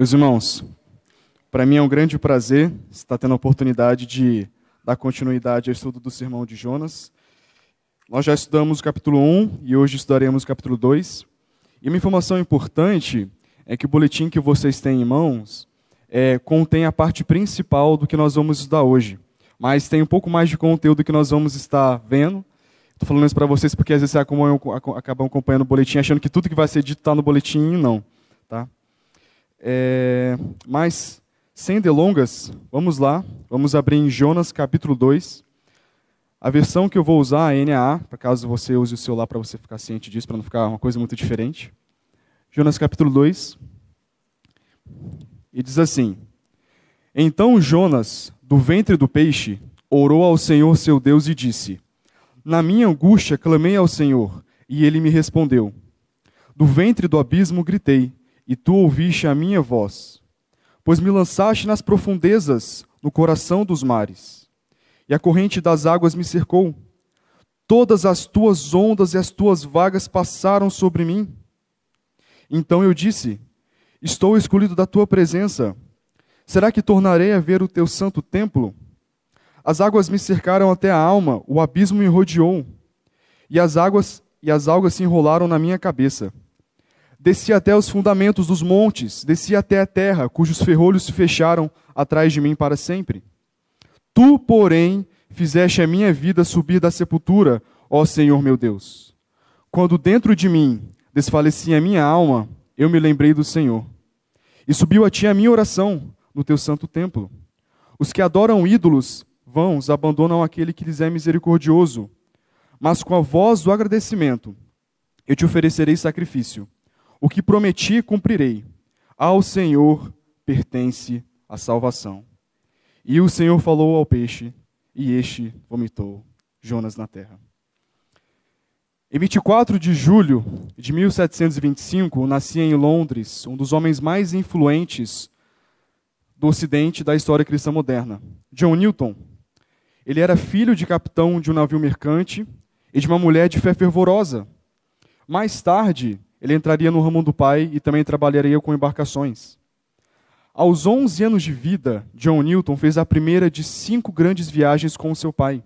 Meus irmãos, para mim é um grande prazer estar tendo a oportunidade de dar continuidade ao estudo do sermão de Jonas. Nós já estudamos o capítulo 1 e hoje estudaremos o capítulo 2. E uma informação importante é que o boletim que vocês têm em mãos é, contém a parte principal do que nós vamos estudar hoje. Mas tem um pouco mais de conteúdo que nós vamos estar vendo. Estou falando isso para vocês porque às vezes vocês acabam acompanhando o boletim achando que tudo que vai ser dito está no boletim e não. Tá? É, mas, sem delongas, vamos lá. Vamos abrir em Jonas capítulo 2. A versão que eu vou usar é NAA, para caso você use o celular para você ficar ciente disso, para não ficar uma coisa muito diferente. Jonas capítulo 2. E diz assim: Então Jonas, do ventre do peixe, orou ao Senhor seu Deus e disse: Na minha angústia clamei ao Senhor, e ele me respondeu. Do ventre do abismo gritei, e tu ouviste a minha voz. Pois me lançaste nas profundezas, no coração dos mares, e a corrente das águas me cercou. Todas as tuas ondas e as tuas vagas passaram sobre mim. Então eu disse: Estou escolhido da tua presença. Será que tornarei a ver o teu santo templo? As águas me cercaram até a alma, o abismo me rodeou, e as águas e as algas se enrolaram na minha cabeça. Desci até os fundamentos dos montes, desci até a terra, cujos ferrolhos se fecharam atrás de mim para sempre. Tu, porém, fizeste a minha vida subir da sepultura, ó Senhor meu Deus. Quando dentro de mim desfalecia a minha alma, eu me lembrei do Senhor. E subiu a ti a minha oração no teu santo templo. Os que adoram ídolos vãos abandonam aquele que lhes é misericordioso. Mas com a voz do agradecimento, eu te oferecerei sacrifício o que prometi, cumprirei. Ao Senhor pertence a salvação. E o Senhor falou ao peixe, e este vomitou Jonas na terra. Em 24 de julho de 1725, nascia em Londres um dos homens mais influentes do Ocidente da história cristã moderna, John Newton. Ele era filho de capitão de um navio mercante e de uma mulher de fé fervorosa. Mais tarde, ele entraria no ramo do pai e também trabalharia com embarcações. Aos 11 anos de vida, John Newton fez a primeira de cinco grandes viagens com seu pai.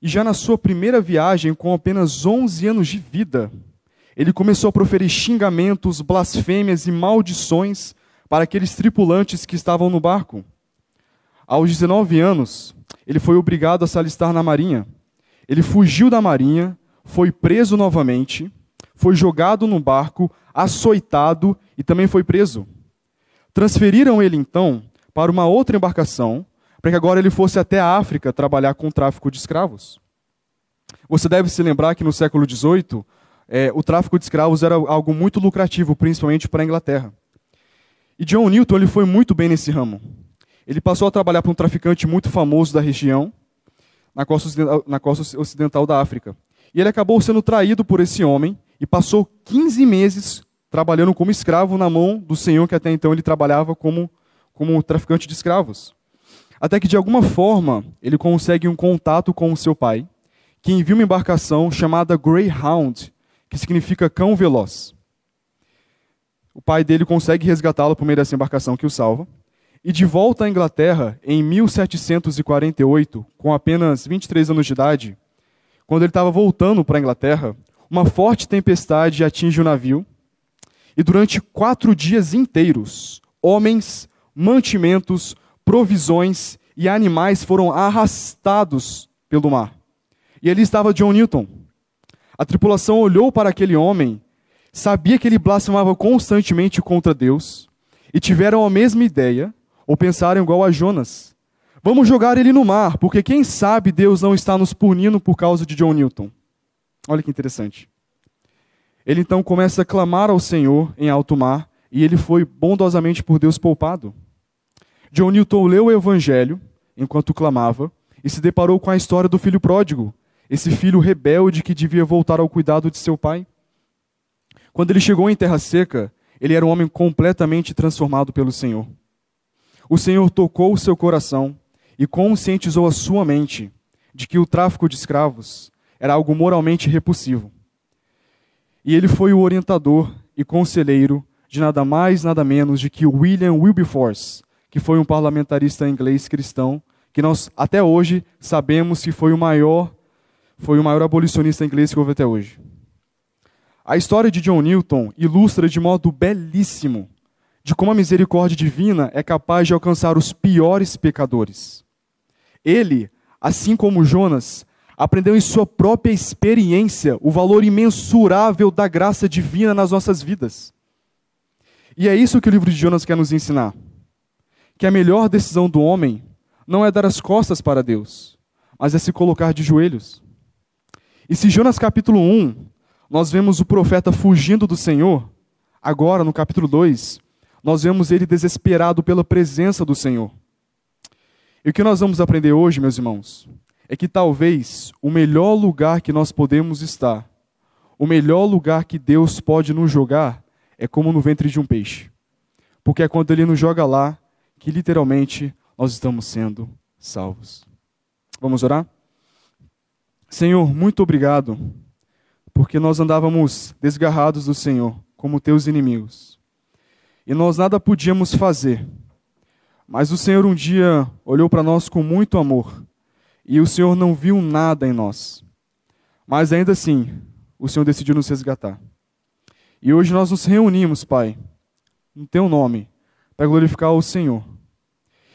E já na sua primeira viagem, com apenas 11 anos de vida, ele começou a proferir xingamentos, blasfêmias e maldições para aqueles tripulantes que estavam no barco. Aos 19 anos, ele foi obrigado a se alistar na marinha. Ele fugiu da marinha, foi preso novamente foi jogado no barco, açoitado e também foi preso. Transferiram ele então para uma outra embarcação, para que agora ele fosse até a África trabalhar com o tráfico de escravos. Você deve se lembrar que no século XVIII, é, o tráfico de escravos era algo muito lucrativo, principalmente para a Inglaterra. E John Newton ele foi muito bem nesse ramo. Ele passou a trabalhar para um traficante muito famoso da região, na costa, na costa ocidental da África. E ele acabou sendo traído por esse homem e passou 15 meses trabalhando como escravo na mão do senhor que até então ele trabalhava como, como traficante de escravos. Até que de alguma forma ele consegue um contato com o seu pai, que envia uma embarcação chamada Greyhound, que significa cão veloz. O pai dele consegue resgatá-lo por meio dessa embarcação que o salva. E de volta à Inglaterra, em 1748, com apenas 23 anos de idade, quando ele estava voltando para a Inglaterra, uma forte tempestade atinge o navio, e durante quatro dias inteiros, homens, mantimentos, provisões e animais foram arrastados pelo mar. E ali estava John Newton. A tripulação olhou para aquele homem, sabia que ele blasfemava constantemente contra Deus, e tiveram a mesma ideia, ou pensaram igual a Jonas. Vamos jogar ele no mar, porque quem sabe Deus não está nos punindo por causa de John Newton. Olha que interessante. Ele então começa a clamar ao Senhor em alto mar e ele foi bondosamente por Deus poupado. John Newton leu o Evangelho enquanto clamava e se deparou com a história do filho pródigo, esse filho rebelde que devia voltar ao cuidado de seu pai. Quando ele chegou em terra seca, ele era um homem completamente transformado pelo Senhor. O Senhor tocou o seu coração e conscientizou a sua mente de que o tráfico de escravos era algo moralmente repulsivo. E ele foi o orientador e conselheiro de nada mais, nada menos de que William Wilberforce, que foi um parlamentarista inglês cristão, que nós até hoje sabemos que foi o maior, foi o maior abolicionista inglês que houve até hoje. A história de John Newton ilustra de modo belíssimo de como a misericórdia divina é capaz de alcançar os piores pecadores. Ele, assim como Jonas, aprendeu em sua própria experiência o valor imensurável da graça divina nas nossas vidas. E é isso que o livro de Jonas quer nos ensinar: que a melhor decisão do homem não é dar as costas para Deus, mas é se colocar de joelhos. E se Jonas capítulo 1, nós vemos o profeta fugindo do Senhor, agora no capítulo 2, nós vemos ele desesperado pela presença do Senhor. E o que nós vamos aprender hoje, meus irmãos, é que talvez o melhor lugar que nós podemos estar, o melhor lugar que Deus pode nos jogar, é como no ventre de um peixe. Porque é quando Ele nos joga lá que literalmente nós estamos sendo salvos. Vamos orar? Senhor, muito obrigado, porque nós andávamos desgarrados do Senhor, como teus inimigos. E nós nada podíamos fazer. Mas o Senhor um dia olhou para nós com muito amor e o Senhor não viu nada em nós. Mas ainda assim, o Senhor decidiu nos resgatar. E hoje nós nos reunimos, Pai, no Teu nome, para glorificar o Senhor.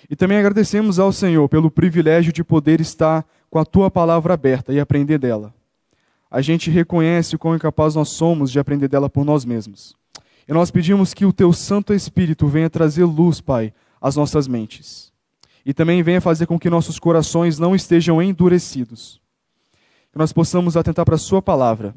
E também agradecemos ao Senhor pelo privilégio de poder estar com a Tua palavra aberta e aprender dela. A gente reconhece o quão incapaz nós somos de aprender dela por nós mesmos. E nós pedimos que o Teu Santo Espírito venha trazer luz, Pai, às nossas mentes e também venha fazer com que nossos corações não estejam endurecidos. Que nós possamos atentar para a Sua palavra,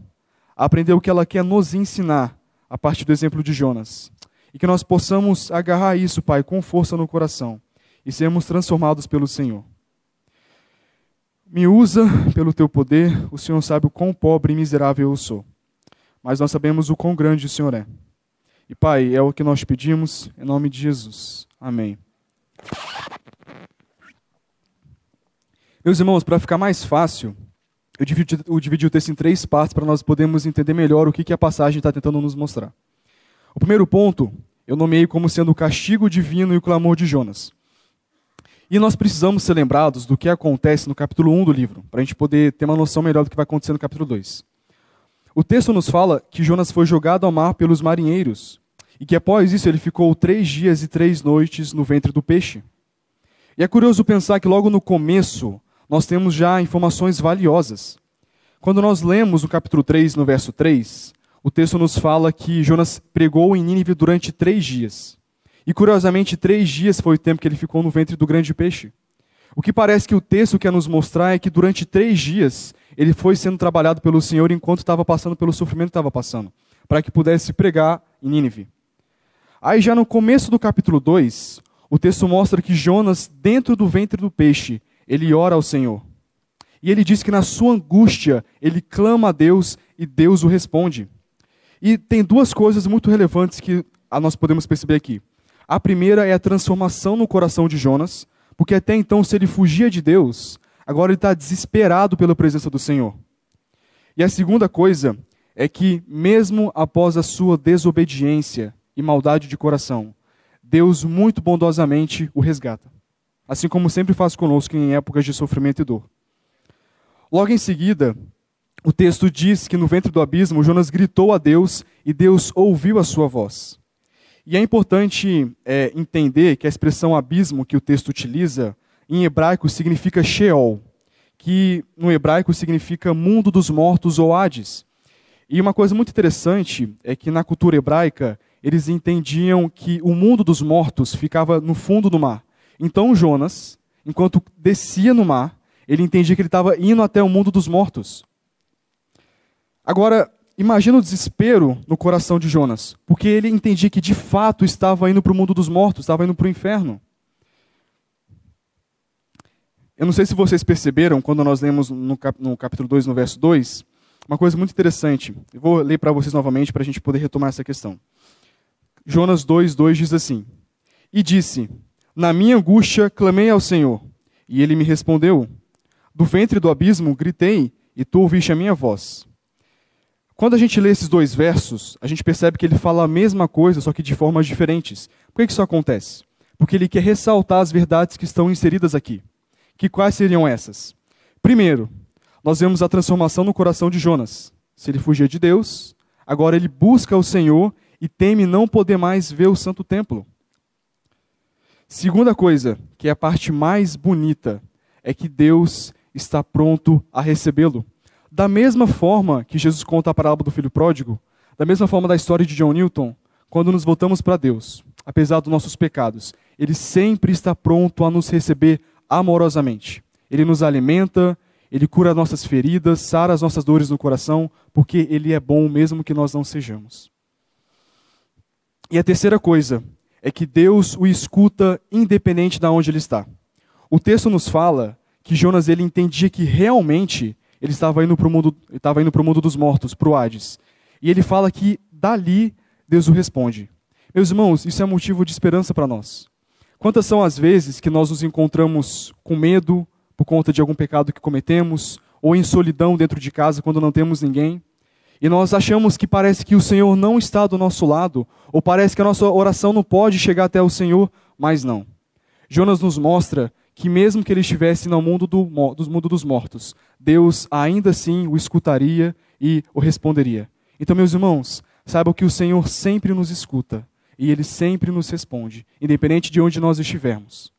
aprender o que ela quer nos ensinar a partir do exemplo de Jonas. E que nós possamos agarrar isso, Pai, com força no coração e sermos transformados pelo Senhor. Me usa pelo teu poder, o Senhor sabe o quão pobre e miserável eu sou. Mas nós sabemos o quão grande o Senhor é. E Pai, é o que nós pedimos, em nome de Jesus. Amém. Meus irmãos, para ficar mais fácil, eu dividi, eu dividi, o texto em três partes para nós podermos entender melhor o que, que a passagem está tentando nos mostrar. O primeiro ponto eu nomeei como sendo o castigo divino e o clamor de Jonas. E nós precisamos ser lembrados do que acontece no capítulo 1 do livro, para a gente poder ter uma noção melhor do que vai acontecer no capítulo 2. O texto nos fala que Jonas foi jogado ao mar pelos marinheiros e que após isso ele ficou três dias e três noites no ventre do peixe. E é curioso pensar que logo no começo nós temos já informações valiosas. Quando nós lemos o capítulo 3, no verso 3, o texto nos fala que Jonas pregou em Nínive durante três dias. E curiosamente, três dias foi o tempo que ele ficou no ventre do grande peixe. O que parece que o texto quer nos mostrar é que durante três dias ele foi sendo trabalhado pelo Senhor enquanto estava passando pelo sofrimento que estava passando, para que pudesse pregar em Nínive. Aí já no começo do capítulo 2, o texto mostra que Jonas, dentro do ventre do peixe, ele ora ao Senhor. E ele diz que na sua angústia, ele clama a Deus e Deus o responde. E tem duas coisas muito relevantes que nós podemos perceber aqui. A primeira é a transformação no coração de Jonas, porque até então, se ele fugia de Deus, agora ele está desesperado pela presença do Senhor. E a segunda coisa é que, mesmo após a sua desobediência e maldade de coração, Deus muito bondosamente o resgata assim como sempre faz conosco em épocas de sofrimento e dor. Logo em seguida, o texto diz que no ventre do abismo Jonas gritou a Deus e Deus ouviu a sua voz. E é importante é, entender que a expressão abismo que o texto utiliza, em hebraico significa Sheol, que no hebraico significa mundo dos mortos ou Hades. E uma coisa muito interessante é que na cultura hebraica eles entendiam que o mundo dos mortos ficava no fundo do mar. Então Jonas, enquanto descia no mar, ele entendia que ele estava indo até o mundo dos mortos. Agora, imagina o desespero no coração de Jonas, porque ele entendia que de fato estava indo para o mundo dos mortos, estava indo para o inferno. Eu não sei se vocês perceberam, quando nós lemos no, cap no capítulo 2, no verso 2, uma coisa muito interessante. Eu vou ler para vocês novamente para a gente poder retomar essa questão. Jonas 2, 2 diz assim: E disse: na minha angústia clamei ao Senhor, e ele me respondeu. Do ventre do abismo gritei, e tu ouviste a minha voz. Quando a gente lê esses dois versos, a gente percebe que ele fala a mesma coisa, só que de formas diferentes. Por que isso acontece? Porque ele quer ressaltar as verdades que estão inseridas aqui. Que quais seriam essas? Primeiro, nós vemos a transformação no coração de Jonas. Se ele fugia de Deus, agora ele busca o Senhor e teme não poder mais ver o santo templo. Segunda coisa, que é a parte mais bonita, é que Deus está pronto a recebê-lo. Da mesma forma que Jesus conta a parábola do filho pródigo, da mesma forma da história de John Newton, quando nos voltamos para Deus, apesar dos nossos pecados, Ele sempre está pronto a nos receber amorosamente. Ele nos alimenta, Ele cura nossas feridas, sara as nossas dores no coração, porque Ele é bom mesmo que nós não sejamos. E a terceira coisa é que Deus o escuta independente de onde ele está. O texto nos fala que Jonas ele entendia que realmente ele estava indo para o mundo, estava indo para o mundo dos mortos, para o Hades. E ele fala que dali Deus o responde. Meus irmãos, isso é motivo de esperança para nós. Quantas são as vezes que nós nos encontramos com medo por conta de algum pecado que cometemos, ou em solidão dentro de casa quando não temos ninguém? E nós achamos que parece que o Senhor não está do nosso lado, ou parece que a nossa oração não pode chegar até o Senhor, mas não. Jonas nos mostra que mesmo que ele estivesse no mundo, do, do mundo dos mortos, Deus ainda assim o escutaria e o responderia. Então, meus irmãos, saibam que o Senhor sempre nos escuta e Ele sempre nos responde, independente de onde nós estivermos.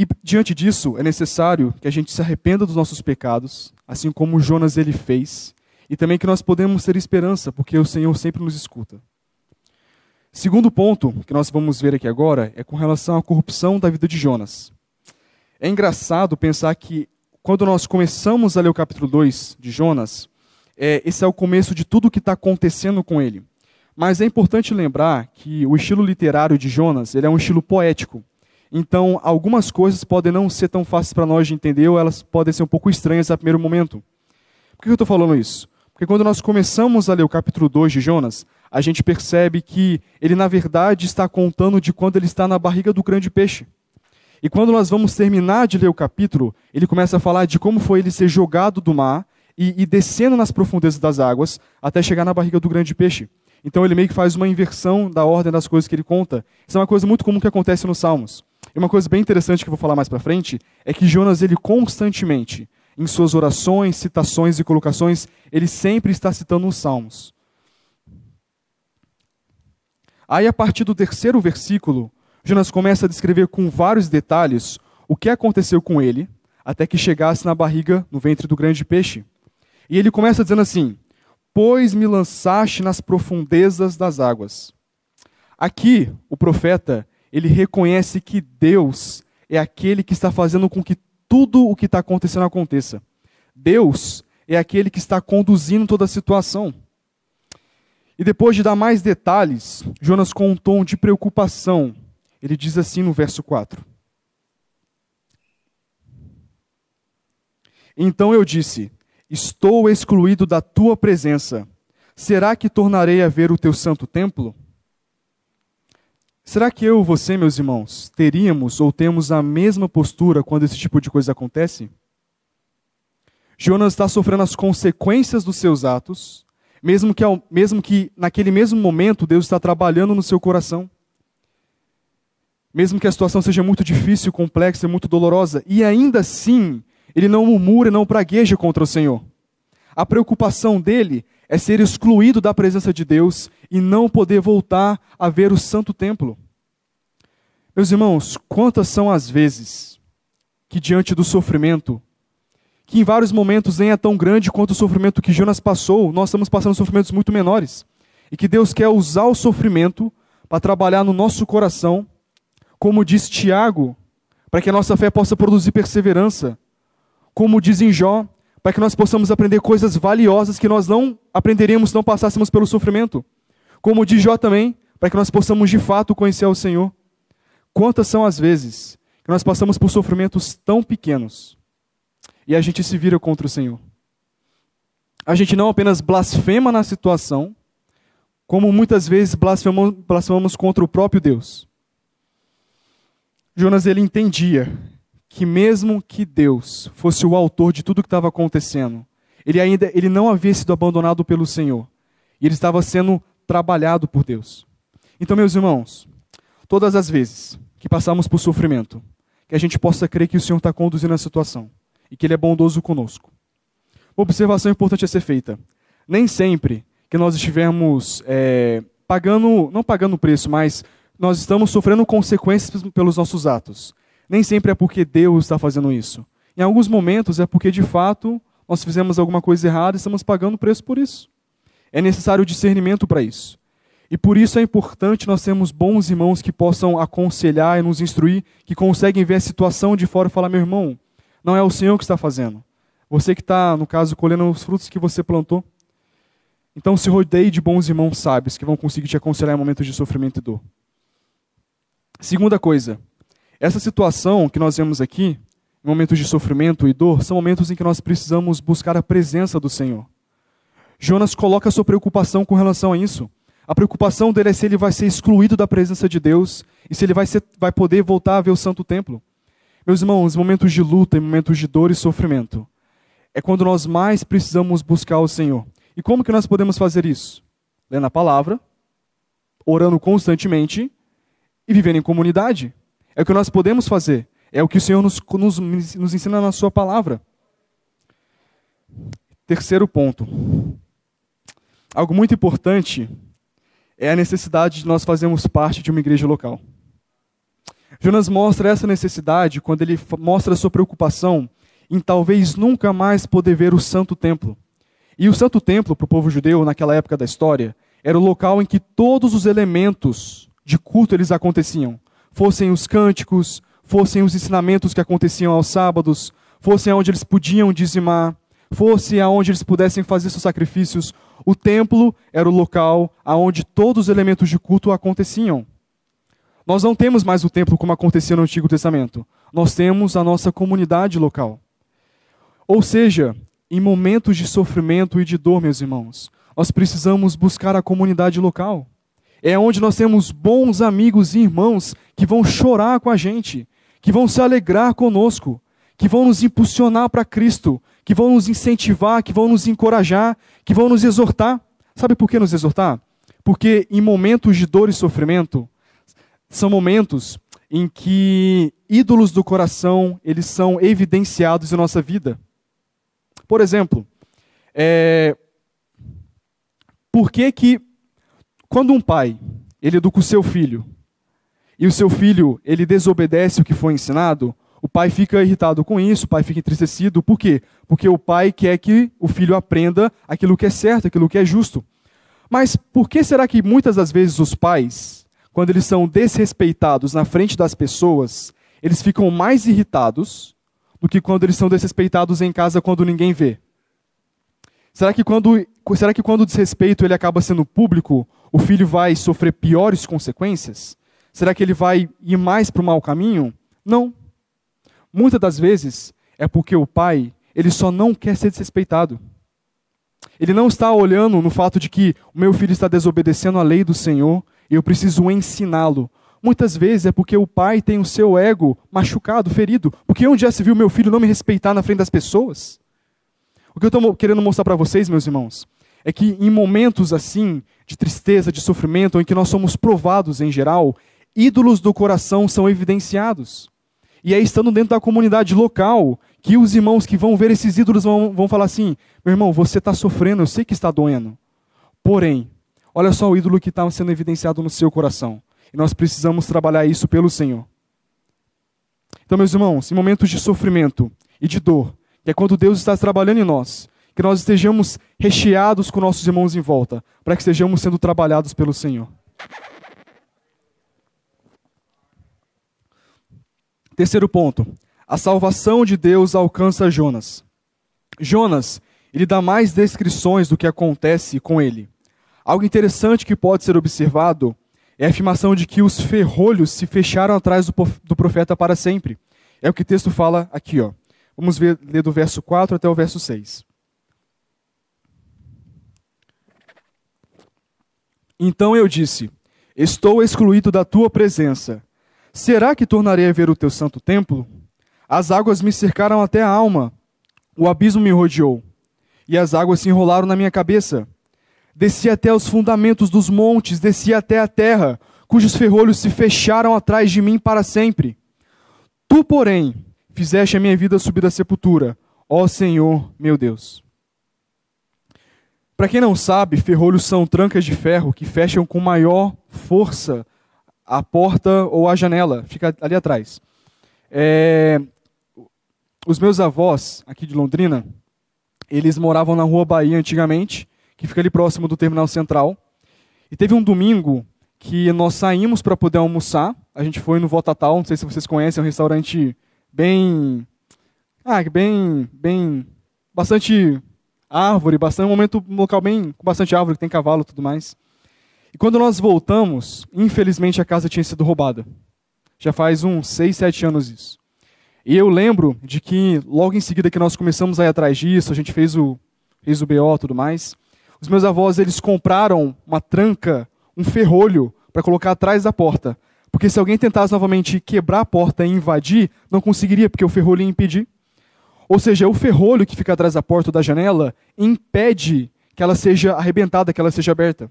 E diante disso, é necessário que a gente se arrependa dos nossos pecados, assim como Jonas ele fez, e também que nós podemos ter esperança, porque o Senhor sempre nos escuta. Segundo ponto que nós vamos ver aqui agora é com relação à corrupção da vida de Jonas. É engraçado pensar que quando nós começamos a ler o capítulo 2 de Jonas, é, esse é o começo de tudo o que está acontecendo com ele. Mas é importante lembrar que o estilo literário de Jonas ele é um estilo poético. Então, algumas coisas podem não ser tão fáceis para nós de entender ou elas podem ser um pouco estranhas a primeiro momento. Por que eu estou falando isso? Porque quando nós começamos a ler o capítulo 2 de Jonas, a gente percebe que ele, na verdade, está contando de quando ele está na barriga do grande peixe. E quando nós vamos terminar de ler o capítulo, ele começa a falar de como foi ele ser jogado do mar e, e descendo nas profundezas das águas até chegar na barriga do grande peixe. Então ele meio que faz uma inversão da ordem das coisas que ele conta. Isso é uma coisa muito comum que acontece nos Salmos. E uma coisa bem interessante que eu vou falar mais para frente é que Jonas ele constantemente, em suas orações, citações e colocações, ele sempre está citando os Salmos. Aí, a partir do terceiro versículo, Jonas começa a descrever com vários detalhes o que aconteceu com ele até que chegasse na barriga, no ventre do grande peixe. E ele começa dizendo assim: Pois me lançaste nas profundezas das águas. Aqui, o profeta, ele reconhece que Deus é aquele que está fazendo com que tudo o que está acontecendo aconteça. Deus é aquele que está conduzindo toda a situação. E depois de dar mais detalhes, Jonas, com um tom de preocupação, ele diz assim no verso 4: Então eu disse: Estou excluído da tua presença. Será que tornarei a ver o teu santo templo? Será que eu e você, meus irmãos, teríamos ou temos a mesma postura quando esse tipo de coisa acontece? Jonas está sofrendo as consequências dos seus atos, mesmo que, mesmo que naquele mesmo momento Deus está trabalhando no seu coração. Mesmo que a situação seja muito difícil, complexa, muito dolorosa, e ainda assim ele não murmura, não pragueja contra o Senhor. A preocupação dele é ser excluído da presença de Deus e não poder voltar a ver o santo templo. Meus irmãos, quantas são as vezes que diante do sofrimento que em vários momentos nem é tão grande quanto o sofrimento que Jonas passou, nós estamos passando sofrimentos muito menores. E que Deus quer usar o sofrimento para trabalhar no nosso coração, como diz Tiago, para que a nossa fé possa produzir perseverança. Como diz em Jó, para que nós possamos aprender coisas valiosas que nós não aprenderíamos se não passássemos pelo sofrimento. Como diz Jó também, para que nós possamos de fato conhecer o Senhor. Quantas são as vezes que nós passamos por sofrimentos tão pequenos, e a gente se vira contra o Senhor. A gente não apenas blasfema na situação, como muitas vezes blasfemamos, blasfemamos contra o próprio Deus. Jonas ele entendia que mesmo que Deus fosse o autor de tudo que estava acontecendo, Ele ainda ele não havia sido abandonado pelo Senhor. E ele estava sendo trabalhado por Deus. Então, meus irmãos, todas as vezes que passamos por sofrimento, que a gente possa crer que o Senhor está conduzindo a situação e que Ele é bondoso conosco. Uma observação importante a ser feita. Nem sempre que nós estivermos é, pagando, não pagando preço, mas nós estamos sofrendo consequências pelos nossos atos. Nem sempre é porque Deus está fazendo isso. Em alguns momentos é porque, de fato, nós fizemos alguma coisa errada e estamos pagando preço por isso. É necessário discernimento para isso. E por isso é importante nós termos bons irmãos que possam aconselhar e nos instruir, que conseguem ver a situação de fora e falar: meu irmão, não é o Senhor que está fazendo. Você que está, no caso, colhendo os frutos que você plantou. Então se rodeie de bons irmãos sábios que vão conseguir te aconselhar em momentos de sofrimento e dor. Segunda coisa, essa situação que nós vemos aqui, momentos de sofrimento e dor, são momentos em que nós precisamos buscar a presença do Senhor. Jonas coloca a sua preocupação com relação a isso. A preocupação dele é se ele vai ser excluído da presença de Deus e se ele vai, ser, vai poder voltar a ver o santo templo. Meus irmãos, momentos de luta, momentos de dor e sofrimento, é quando nós mais precisamos buscar o Senhor. E como que nós podemos fazer isso? Lendo a palavra, orando constantemente e vivendo em comunidade. É o que nós podemos fazer. É o que o Senhor nos, nos, nos ensina na Sua palavra. Terceiro ponto. Algo muito importante é a necessidade de nós fazermos parte de uma igreja local. Jonas mostra essa necessidade quando ele mostra sua preocupação em talvez nunca mais poder ver o Santo Templo. E o Santo Templo, para o povo judeu, naquela época da história, era o local em que todos os elementos de culto eles aconteciam. Fossem os cânticos, fossem os ensinamentos que aconteciam aos sábados, fossem onde eles podiam dizimar, fosse aonde eles pudessem fazer seus sacrifícios. O templo era o local aonde todos os elementos de culto aconteciam. Nós não temos mais o templo como acontecia no Antigo Testamento. Nós temos a nossa comunidade local. Ou seja, em momentos de sofrimento e de dor, meus irmãos, nós precisamos buscar a comunidade local. É onde nós temos bons amigos e irmãos que vão chorar com a gente, que vão se alegrar conosco, que vão nos impulsionar para Cristo, que vão nos incentivar, que vão nos encorajar, que vão nos exortar. Sabe por que nos exortar? Porque em momentos de dor e sofrimento, são momentos em que ídolos do coração, eles são evidenciados em nossa vida. Por exemplo, é, por que que quando um pai ele educa o seu filho e o seu filho ele desobedece o que foi ensinado, o pai fica irritado com isso, o pai fica entristecido. Por quê? Porque o pai quer que o filho aprenda aquilo que é certo, aquilo que é justo. Mas por que será que muitas das vezes os pais, quando eles são desrespeitados na frente das pessoas, eles ficam mais irritados do que quando eles são desrespeitados em casa quando ninguém vê? Será que quando, será que quando o desrespeito ele acaba sendo público, o filho vai sofrer piores consequências? Será que ele vai ir mais para o mau caminho? Não. Muitas das vezes é porque o pai ele só não quer ser desrespeitado. Ele não está olhando no fato de que o meu filho está desobedecendo a lei do Senhor e eu preciso ensiná-lo. Muitas vezes é porque o pai tem o seu ego machucado, ferido. Porque onde já se viu meu filho não me respeitar na frente das pessoas? O que eu estou querendo mostrar para vocês, meus irmãos, é que em momentos assim, de tristeza, de sofrimento, em que nós somos provados em geral, ídolos do coração são evidenciados. E é estando dentro da comunidade local que os irmãos que vão ver esses ídolos vão, vão falar assim: meu irmão, você está sofrendo, eu sei que está doendo. Porém, olha só o ídolo que está sendo evidenciado no seu coração. E nós precisamos trabalhar isso pelo Senhor. Então, meus irmãos, em momentos de sofrimento e de dor, que é quando Deus está trabalhando em nós, que nós estejamos recheados com nossos irmãos em volta, para que estejamos sendo trabalhados pelo Senhor. Terceiro ponto, a salvação de Deus alcança Jonas. Jonas, ele dá mais descrições do que acontece com ele. Algo interessante que pode ser observado é a afirmação de que os ferrolhos se fecharam atrás do profeta para sempre. É o que o texto fala aqui, ó. Vamos ver, ler do verso 4 até o verso 6. Então eu disse: Estou excluído da tua presença. Será que tornarei a ver o teu santo templo? As águas me cercaram até a alma, o abismo me rodeou. e as águas se enrolaram na minha cabeça. Desci até os fundamentos dos montes, desci até a terra, cujos ferrolhos se fecharam atrás de mim para sempre. Tu, porém, fizeste a minha vida subir da sepultura, ó Senhor, meu Deus. Para quem não sabe, ferrolhos são trancas de ferro que fecham com maior força a porta ou a janela, fica ali atrás. É, os meus avós, aqui de Londrina, eles moravam na Rua Bahia antigamente, que fica ali próximo do Terminal Central. E teve um domingo que nós saímos para poder almoçar. A gente foi no Votatal, não sei se vocês conhecem, é um restaurante bem. Ah, bem. bem bastante árvore, bastante, um momento um local bem com bastante árvore, que tem cavalo e tudo mais. E quando nós voltamos, infelizmente a casa tinha sido roubada. Já faz uns 6, 7 anos isso. E eu lembro de que logo em seguida que nós começamos a ir atrás disso, a gente fez o, fez o BO e tudo mais, os meus avós eles compraram uma tranca, um ferrolho para colocar atrás da porta. Porque se alguém tentasse novamente quebrar a porta e invadir, não conseguiria, porque o ferrolho ia impedir. Ou seja, o ferrolho que fica atrás da porta ou da janela impede que ela seja arrebentada, que ela seja aberta.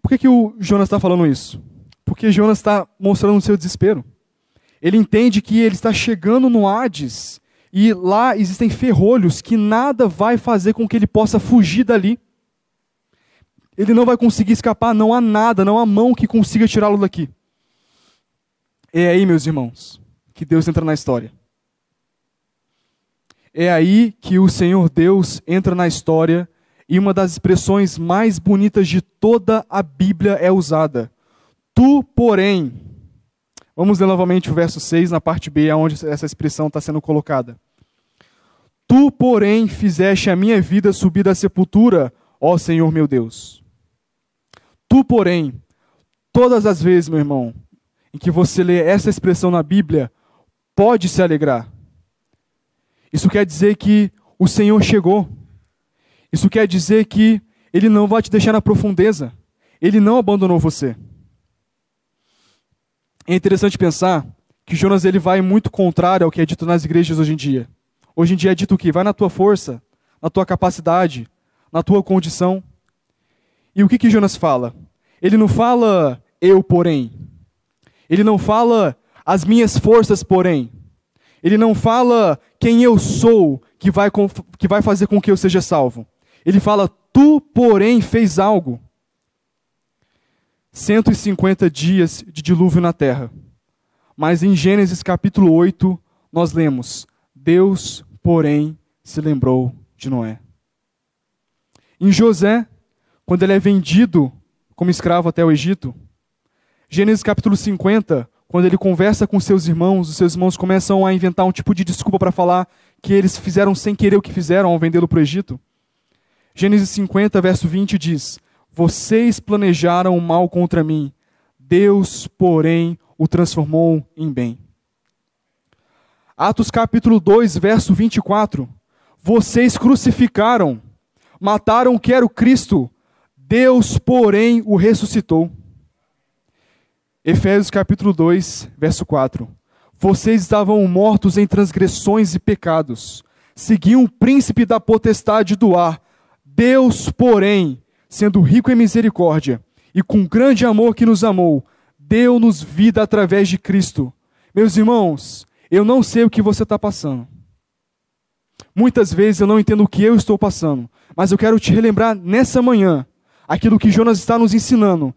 Por que, que o Jonas está falando isso? Porque Jonas está mostrando o seu desespero. Ele entende que ele está chegando no Hades e lá existem ferrolhos que nada vai fazer com que ele possa fugir dali. Ele não vai conseguir escapar, não há nada, não há mão que consiga tirá-lo daqui. É aí, meus irmãos, que Deus entra na história. É aí que o Senhor Deus entra na história e uma das expressões mais bonitas de toda a Bíblia é usada. Tu, porém. Vamos ler novamente o verso 6, na parte B, onde essa expressão está sendo colocada. Tu, porém, fizeste a minha vida subir da sepultura, ó Senhor meu Deus. Tu, porém, todas as vezes, meu irmão, em que você lê essa expressão na Bíblia, pode se alegrar. Isso quer dizer que o Senhor chegou. Isso quer dizer que Ele não vai te deixar na profundeza. Ele não abandonou você. É interessante pensar que Jonas ele vai muito contrário ao que é dito nas igrejas hoje em dia. Hoje em dia é dito o quê? Vai na tua força, na tua capacidade, na tua condição. E o que que Jonas fala? Ele não fala eu, porém. Ele não fala as minhas forças, porém. Ele não fala quem eu sou que vai, que vai fazer com que eu seja salvo. Ele fala, tu, porém, fez algo. 150 dias de dilúvio na terra. Mas em Gênesis capítulo 8, nós lemos: Deus, porém, se lembrou de Noé. Em José, quando ele é vendido como escravo até o Egito, Gênesis capítulo 50, quando ele conversa com seus irmãos, os seus irmãos começam a inventar um tipo de desculpa para falar que eles fizeram sem querer o que fizeram ao vendê-lo para o Egito. Gênesis 50, verso 20 diz: Vocês planejaram o mal contra mim, Deus, porém, o transformou em bem. Atos capítulo 2, verso 24: Vocês crucificaram, mataram o que era o Cristo, Deus, porém, o ressuscitou. Efésios capítulo 2, verso 4. Vocês estavam mortos em transgressões e pecados, seguiam o príncipe da potestade do ar. Deus, porém, sendo rico em misericórdia e com grande amor que nos amou, deu-nos vida através de Cristo. Meus irmãos, eu não sei o que você está passando. Muitas vezes eu não entendo o que eu estou passando, mas eu quero te relembrar nessa manhã aquilo que Jonas está nos ensinando.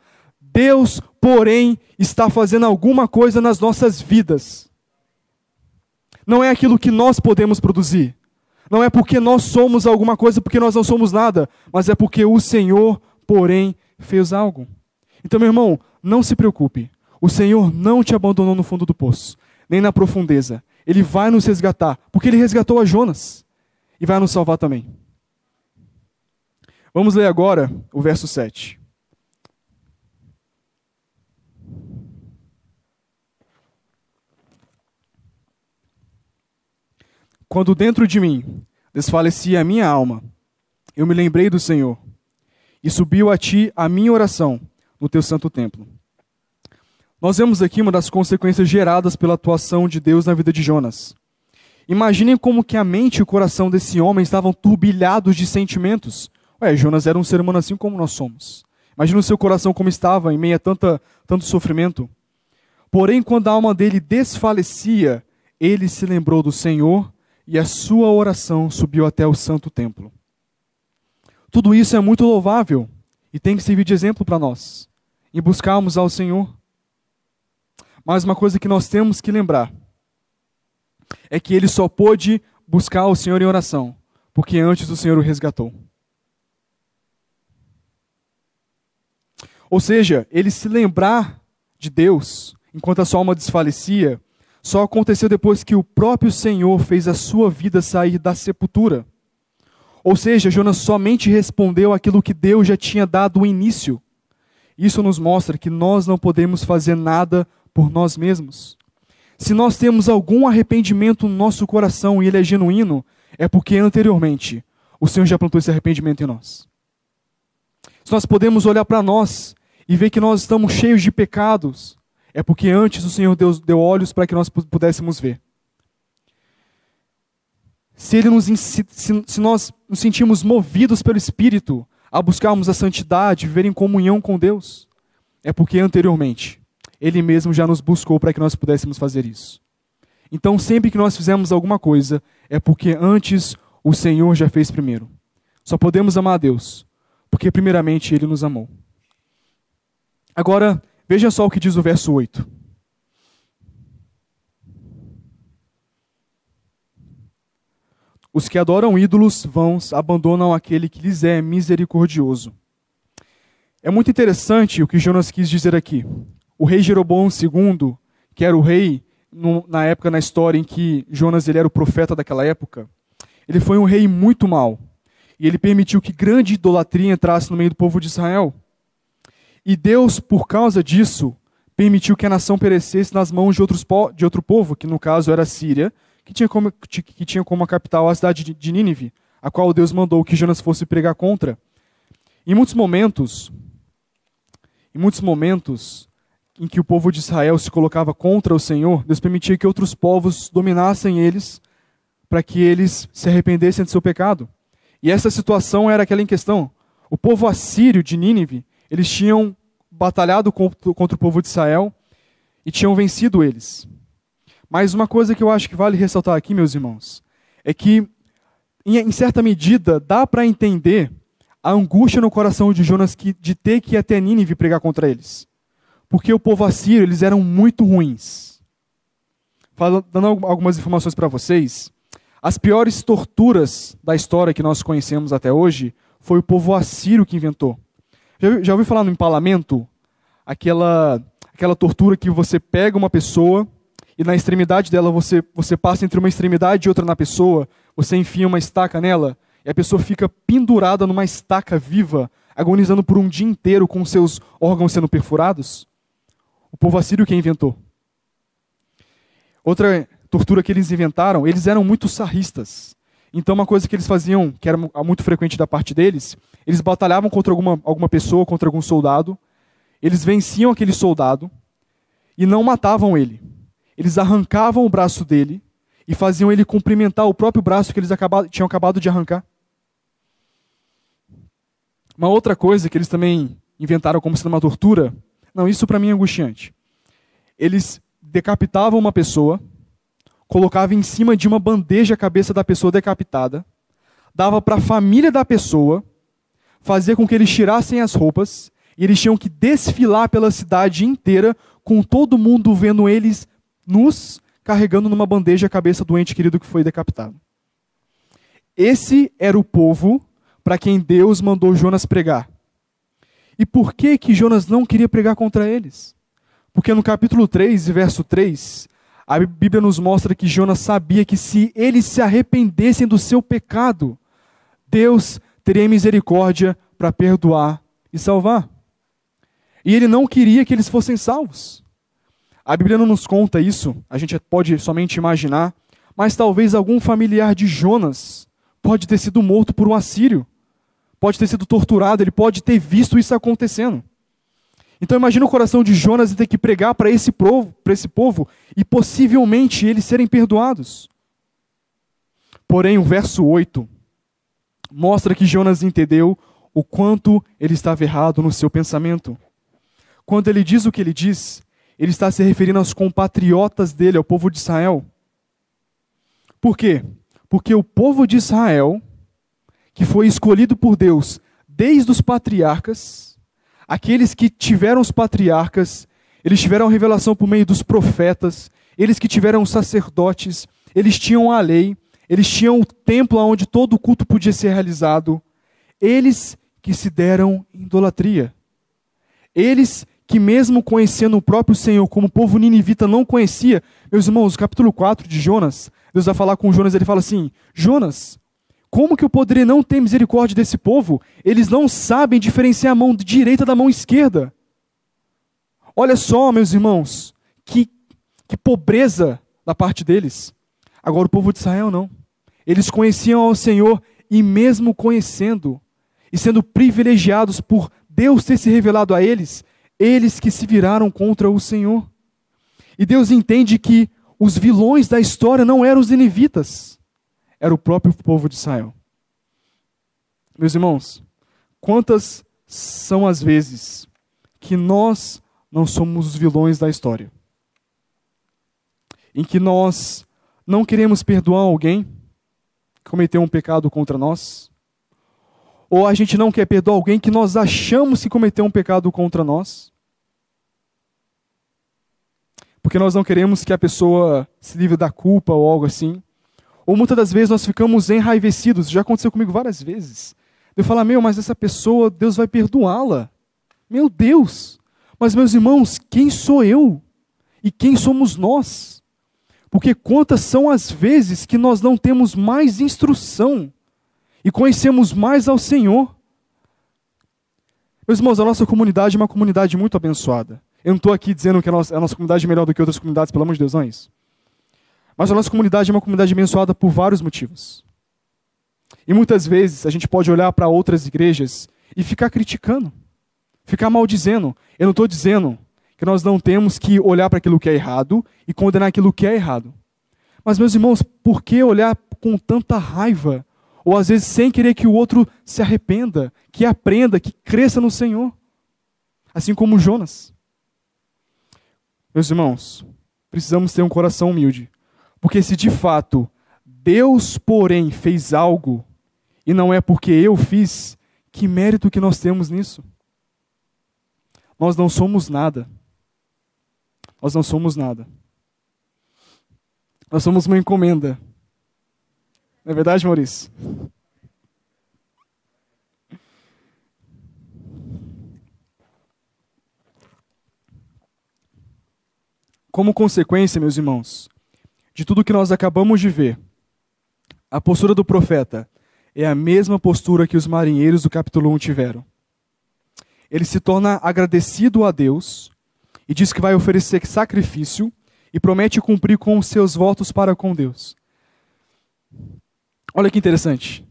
Deus, porém, está fazendo alguma coisa nas nossas vidas. Não é aquilo que nós podemos produzir. Não é porque nós somos alguma coisa, porque nós não somos nada, mas é porque o Senhor, porém, fez algo. Então, meu irmão, não se preocupe. O Senhor não te abandonou no fundo do poço, nem na profundeza. Ele vai nos resgatar, porque ele resgatou a Jonas e vai nos salvar também. Vamos ler agora o verso 7. Quando dentro de mim desfalecia a minha alma, eu me lembrei do Senhor, e subiu a ti a minha oração no teu santo templo. Nós vemos aqui uma das consequências geradas pela atuação de Deus na vida de Jonas. Imaginem como que a mente e o coração desse homem estavam turbilhados de sentimentos. Ué, Jonas era um ser humano assim como nós somos. Imagina o seu coração como estava em meio a tanta, tanto sofrimento. Porém, quando a alma dele desfalecia, ele se lembrou do Senhor e a sua oração subiu até o santo templo. Tudo isso é muito louvável e tem que servir de exemplo para nós, em buscarmos ao Senhor. Mas uma coisa que nós temos que lembrar é que ele só pôde buscar o Senhor em oração, porque antes o Senhor o resgatou. Ou seja, ele se lembrar de Deus enquanto a sua alma desfalecia, só aconteceu depois que o próprio Senhor fez a sua vida sair da sepultura. Ou seja, Jonas somente respondeu aquilo que Deus já tinha dado o início. Isso nos mostra que nós não podemos fazer nada por nós mesmos. Se nós temos algum arrependimento no nosso coração e ele é genuíno, é porque anteriormente o Senhor já plantou esse arrependimento em nós. Se nós podemos olhar para nós e ver que nós estamos cheios de pecados, é porque antes o Senhor Deus deu olhos para que nós pudéssemos ver. Se, ele nos, se, se nós nos sentimos movidos pelo Espírito a buscarmos a santidade, viver em comunhão com Deus, é porque anteriormente Ele mesmo já nos buscou para que nós pudéssemos fazer isso. Então, sempre que nós fizermos alguma coisa, é porque antes o Senhor já fez primeiro. Só podemos amar a Deus, porque primeiramente Ele nos amou. Agora, veja só o que diz o verso 8. Os que adoram ídolos vãos abandonam aquele que lhes é misericordioso. É muito interessante o que Jonas quis dizer aqui. O rei Jeroboão II, que era o rei no, na época na história em que Jonas ele era o profeta daquela época, ele foi um rei muito mau. E ele permitiu que grande idolatria entrasse no meio do povo de Israel. E Deus, por causa disso, permitiu que a nação perecesse nas mãos de, outros, de outro povo, que no caso era a Síria, que tinha, como, que tinha como a capital a cidade de Nínive, a qual Deus mandou que Jonas fosse pregar contra. Em muitos momentos, em muitos momentos em que o povo de Israel se colocava contra o Senhor, Deus permitia que outros povos dominassem eles para que eles se arrependessem de seu pecado. E essa situação era aquela em questão. O povo assírio de Nínive eles tinham batalhado contra, o povo de Israel e tinham vencido eles. Mas uma coisa que eu acho que vale ressaltar aqui, meus irmãos, é que, em, certa medida, dá para entender a angústia no coração de Jonas de ter que ir até Nínive pregar contra eles. Porque o povo assírio, eles eram muito ruins. Dando algumas informações para vocês, as piores torturas da história que nós conhecemos até hoje foi o povo assírio que inventou. Já, já ouviu falar no empalamento? Aquela, aquela tortura que você pega uma pessoa e na extremidade dela você, você passa entre uma extremidade e outra na pessoa, você enfia uma estaca nela e a pessoa fica pendurada numa estaca viva, agonizando por um dia inteiro com seus órgãos sendo perfurados? O povo assírio que inventou. Outra tortura que eles inventaram, eles eram muito sarristas. Então, uma coisa que eles faziam, que era muito frequente da parte deles, eles batalhavam contra alguma, alguma pessoa, contra algum soldado, eles venciam aquele soldado e não matavam ele. Eles arrancavam o braço dele e faziam ele cumprimentar o próprio braço que eles acabado, tinham acabado de arrancar. Uma outra coisa que eles também inventaram como sendo uma tortura, não, isso para mim é angustiante. Eles decapitavam uma pessoa, colocava em cima de uma bandeja a cabeça da pessoa decapitada, dava para a família da pessoa, fazia com que eles tirassem as roupas, e eles tinham que desfilar pela cidade inteira, com todo mundo vendo eles nus, carregando numa bandeja a cabeça do ente querido que foi decapitado. Esse era o povo para quem Deus mandou Jonas pregar. E por que que Jonas não queria pregar contra eles? Porque no capítulo 3, verso 3, a Bíblia nos mostra que Jonas sabia que se eles se arrependessem do seu pecado, Deus teria misericórdia para perdoar e salvar. E ele não queria que eles fossem salvos. A Bíblia não nos conta isso, a gente pode somente imaginar, mas talvez algum familiar de Jonas pode ter sido morto por um assírio, pode ter sido torturado, ele pode ter visto isso acontecendo. Então imagina o coração de Jonas e ter que pregar para esse povo, para esse povo e possivelmente eles serem perdoados. Porém, o verso 8 mostra que Jonas entendeu o quanto ele estava errado no seu pensamento. Quando ele diz o que ele diz, ele está se referindo aos compatriotas dele, ao povo de Israel. Por quê? Porque o povo de Israel, que foi escolhido por Deus desde os patriarcas, aqueles que tiveram os patriarcas, eles tiveram revelação por meio dos profetas, eles que tiveram os sacerdotes, eles tinham a lei, eles tinham o templo onde todo o culto podia ser realizado, eles que se deram idolatria. Eles que, mesmo conhecendo o próprio Senhor, como o povo ninivita não conhecia, meus irmãos, capítulo 4 de Jonas, Deus vai falar com Jonas, ele fala assim: Jonas, como que eu poderia não ter misericórdia desse povo? Eles não sabem diferenciar a mão direita da mão esquerda. Olha só, meus irmãos, que, que pobreza da parte deles. Agora, o povo de Israel não. Eles conheciam ao Senhor e, mesmo conhecendo e sendo privilegiados por Deus ter se revelado a eles, eles que se viraram contra o Senhor. E Deus entende que os vilões da história não eram os ninivitas, era o próprio povo de Israel. Meus irmãos, quantas são as vezes que nós não somos os vilões da história? Em que nós não queremos perdoar alguém que cometeu um pecado contra nós? Ou a gente não quer perdoar alguém que nós achamos que cometeu um pecado contra nós? Porque nós não queremos que a pessoa se livre da culpa ou algo assim. Ou muitas das vezes nós ficamos enraivecidos. Já aconteceu comigo várias vezes. Eu falo, meu, mas essa pessoa, Deus vai perdoá-la. Meu Deus! Mas, meus irmãos, quem sou eu? E quem somos nós? Porque quantas são as vezes que nós não temos mais instrução e conhecemos mais ao Senhor. Meus irmãos, a nossa comunidade é uma comunidade muito abençoada. Eu não estou aqui dizendo que a nossa, a nossa comunidade é melhor do que outras comunidades, pelo amor de Deus, não é isso. Mas a nossa comunidade é uma comunidade abençoada por vários motivos. E muitas vezes a gente pode olhar para outras igrejas e ficar criticando, ficar maldizendo. Eu não estou dizendo que nós não temos que olhar para aquilo que é errado e condenar aquilo que é errado. Mas, meus irmãos, por que olhar com tanta raiva ou às vezes sem querer que o outro se arrependa, que aprenda, que cresça no Senhor. Assim como Jonas. Meus irmãos, precisamos ter um coração humilde. Porque se de fato Deus, porém, fez algo, e não é porque eu fiz, que mérito que nós temos nisso? Nós não somos nada. Nós não somos nada. Nós somos uma encomenda não é verdade, Maurício? Como consequência, meus irmãos, de tudo que nós acabamos de ver, a postura do profeta é a mesma postura que os marinheiros do capítulo 1 tiveram. Ele se torna agradecido a Deus e diz que vai oferecer sacrifício e promete cumprir com os seus votos para com Deus. Olha que interessante.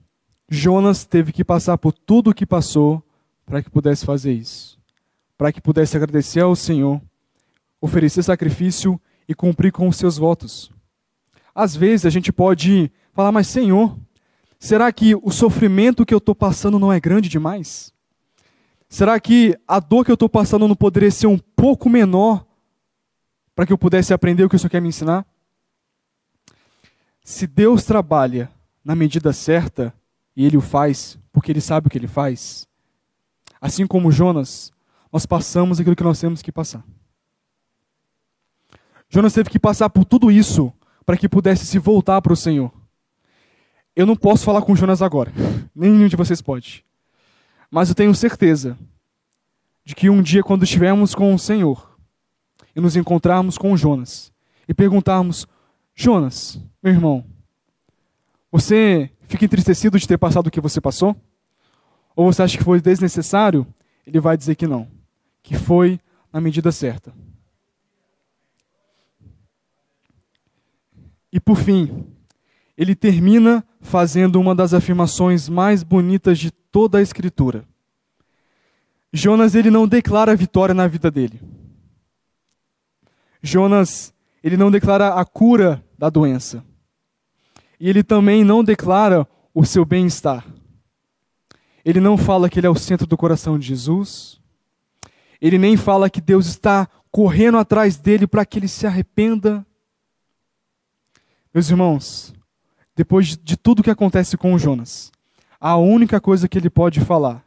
Jonas teve que passar por tudo o que passou para que pudesse fazer isso. Para que pudesse agradecer ao Senhor, oferecer sacrifício e cumprir com os seus votos. Às vezes a gente pode falar, mas Senhor, será que o sofrimento que eu estou passando não é grande demais? Será que a dor que eu estou passando não poderia ser um pouco menor para que eu pudesse aprender o que o Senhor quer me ensinar? Se Deus trabalha na medida certa, e ele o faz porque ele sabe o que ele faz, assim como Jonas, nós passamos aquilo que nós temos que passar. Jonas teve que passar por tudo isso para que pudesse se voltar para o Senhor. Eu não posso falar com Jonas agora, nenhum de vocês pode. Mas eu tenho certeza de que um dia, quando estivermos com o Senhor e nos encontrarmos com Jonas e perguntarmos: Jonas, meu irmão, você fica entristecido de ter passado o que você passou? Ou você acha que foi desnecessário? Ele vai dizer que não, que foi na medida certa. E por fim, ele termina fazendo uma das afirmações mais bonitas de toda a escritura. Jonas ele não declara vitória na vida dele. Jonas ele não declara a cura da doença e ele também não declara o seu bem-estar. Ele não fala que ele é o centro do coração de Jesus. Ele nem fala que Deus está correndo atrás dele para que ele se arrependa. Meus irmãos, depois de tudo que acontece com o Jonas, a única coisa que ele pode falar,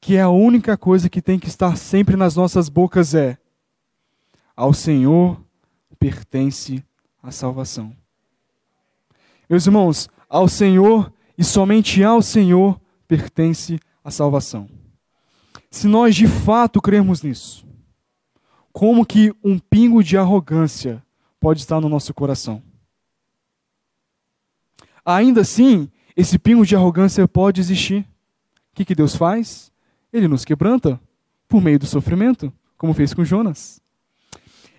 que é a única coisa que tem que estar sempre nas nossas bocas é: Ao Senhor pertence a salvação. Meus irmãos, ao Senhor e somente ao Senhor pertence a salvação. Se nós de fato cremos nisso, como que um pingo de arrogância pode estar no nosso coração? Ainda assim, esse pingo de arrogância pode existir. O que, que Deus faz? Ele nos quebranta por meio do sofrimento, como fez com Jonas.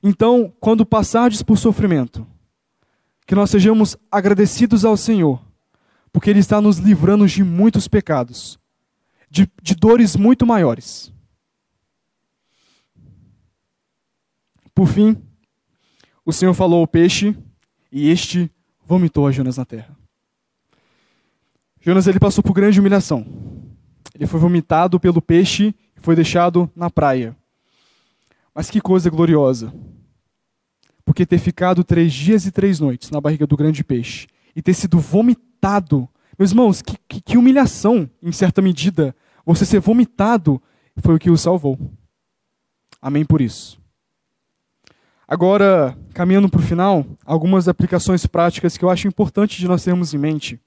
Então, quando passardes por sofrimento, que nós sejamos agradecidos ao Senhor, porque Ele está nos livrando de muitos pecados, de, de dores muito maiores. Por fim, o Senhor falou ao peixe, e este vomitou a Jonas na terra. Jonas ele passou por grande humilhação. Ele foi vomitado pelo peixe e foi deixado na praia. Mas que coisa gloriosa! Porque ter ficado três dias e três noites na barriga do grande peixe e ter sido vomitado, meus irmãos, que, que, que humilhação, em certa medida, você ser vomitado foi o que o salvou. Amém por isso. Agora, caminhando para o final, algumas aplicações práticas que eu acho importante de nós termos em mente.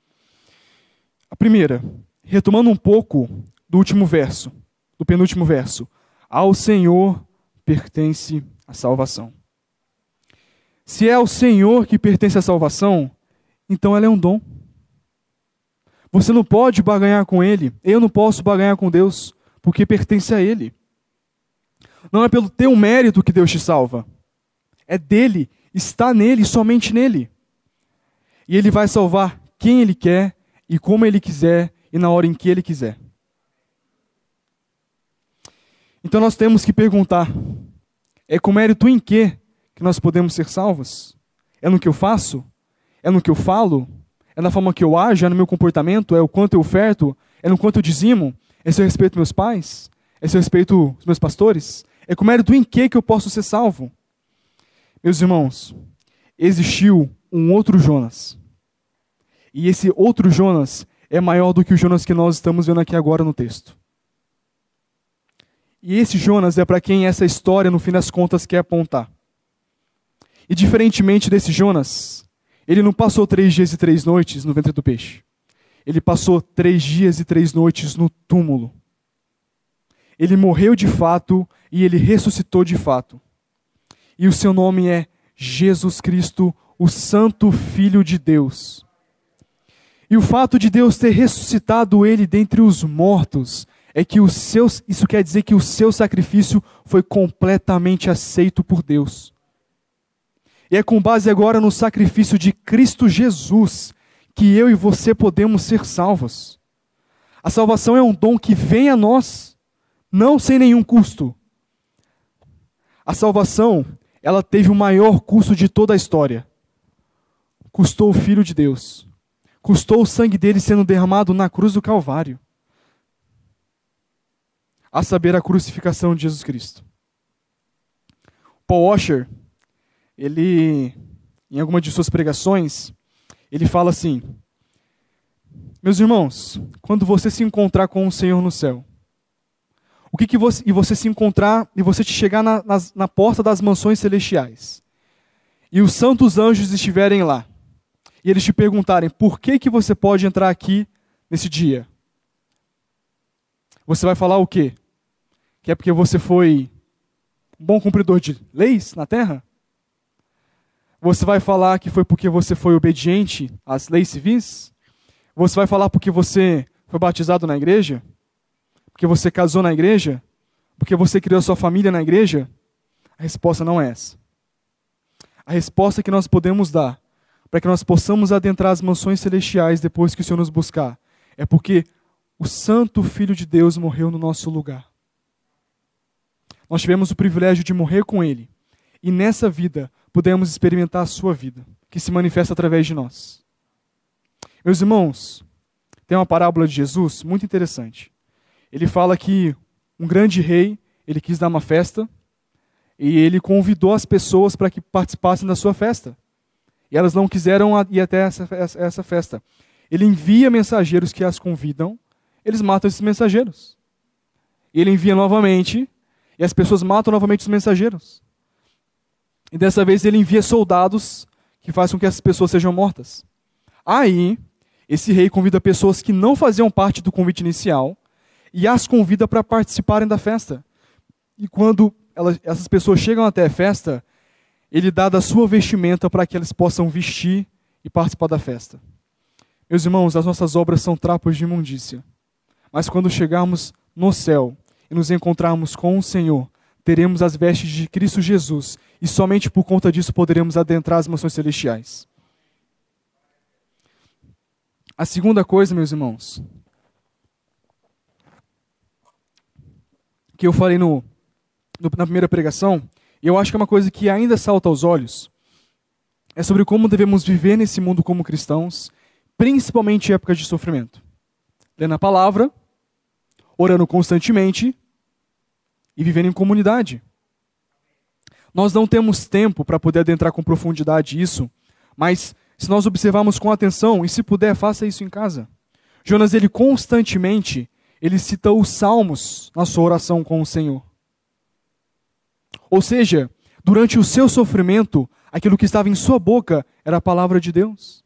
A primeira, retomando um pouco do último verso, do penúltimo verso. Ao Senhor pertence a salvação. Se é ao Senhor que pertence a salvação, então ela é um dom. Você não pode baganhar com Ele, eu não posso baganhar com Deus, porque pertence a Ele. Não é pelo teu mérito que Deus te salva, é dele, está nele, somente nele. E Ele vai salvar quem Ele quer e como Ele quiser e na hora em que Ele quiser. Então nós temos que perguntar: é com mérito em que que nós podemos ser salvos? É no que eu faço? É no que eu falo? É na forma que eu ajo? É no meu comportamento? É o quanto eu oferto? É no quanto eu dizimo? É se eu respeito meus pais? É se eu respeito os meus pastores? É com mérito em que que eu posso ser salvo? Meus irmãos, existiu um outro Jonas. E esse outro Jonas é maior do que o Jonas que nós estamos vendo aqui agora no texto. E esse Jonas é para quem essa história, no fim das contas, quer apontar. E diferentemente desse Jonas, ele não passou três dias e três noites no ventre do peixe. Ele passou três dias e três noites no túmulo. Ele morreu de fato e ele ressuscitou de fato. E o seu nome é Jesus Cristo, o Santo Filho de Deus. E o fato de Deus ter ressuscitado ele dentre os mortos é que os seus, isso quer dizer que o seu sacrifício foi completamente aceito por Deus. E é com base agora no sacrifício de Cristo Jesus que eu e você podemos ser salvos. A salvação é um dom que vem a nós, não sem nenhum custo. A salvação, ela teve o maior custo de toda a história. Custou o Filho de Deus custou o sangue dele sendo derramado na cruz do Calvário. A saber, a crucificação de Jesus Cristo. Paul Washer, ele, em alguma de suas pregações, ele fala assim: Meus irmãos, quando você se encontrar com o Senhor no céu, o que, que você, e você se encontrar e você te chegar na, na, na porta das mansões celestiais, e os santos anjos estiverem lá, e eles te perguntarem por que, que você pode entrar aqui nesse dia, você vai falar o quê? Que é porque você foi um bom cumpridor de leis na terra? Você vai falar que foi porque você foi obediente às leis civis? Você vai falar porque você foi batizado na igreja? Porque você casou na igreja? Porque você criou sua família na igreja? A resposta não é essa. A resposta que nós podemos dar para que nós possamos adentrar as mansões celestiais depois que o Senhor nos buscar. É porque o Santo Filho de Deus morreu no nosso lugar. Nós tivemos o privilégio de morrer com Ele. E nessa vida, pudemos experimentar a Sua vida, que se manifesta através de nós. Meus irmãos, tem uma parábola de Jesus muito interessante. Ele fala que um grande rei, ele quis dar uma festa e ele convidou as pessoas para que participassem da sua festa. E elas não quiseram ir até essa, essa festa. Ele envia mensageiros que as convidam, eles matam esses mensageiros. Ele envia novamente, e as pessoas matam novamente os mensageiros. E dessa vez ele envia soldados que fazem com que essas pessoas sejam mortas. Aí, esse rei convida pessoas que não faziam parte do convite inicial e as convida para participarem da festa. E quando elas, essas pessoas chegam até a festa, ele dá da sua vestimenta para que eles possam vestir e participar da festa. Meus irmãos, as nossas obras são trapos de imundícia. Mas quando chegarmos no céu e nos encontrarmos com o Senhor, teremos as vestes de Cristo Jesus e somente por conta disso poderemos adentrar as mansões celestiais. A segunda coisa, meus irmãos, que eu falei no, no, na primeira pregação, e eu acho que é uma coisa que ainda salta aos olhos, é sobre como devemos viver nesse mundo como cristãos, principalmente em épocas de sofrimento. Lendo a palavra, orando constantemente e vivendo em comunidade. Nós não temos tempo para poder adentrar com profundidade isso, mas se nós observarmos com atenção, e se puder, faça isso em casa. Jonas, ele constantemente, ele cita os salmos na sua oração com o Senhor. Ou seja, durante o seu sofrimento, aquilo que estava em sua boca era a palavra de Deus.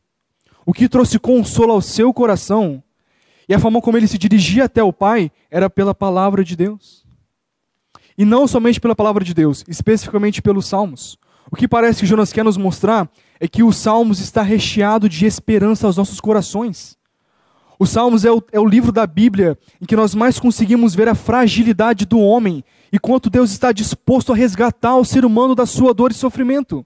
O que trouxe consolo ao seu coração e a forma como ele se dirigia até o Pai era pela palavra de Deus. E não somente pela palavra de Deus, especificamente pelos salmos. O que parece que Jonas quer nos mostrar é que os salmos está recheado de esperança aos nossos corações. Os Salmos é o, é o, livro da Bíblia em que nós mais conseguimos ver a fragilidade do homem e quanto Deus está disposto a resgatar o ser humano da sua dor e sofrimento.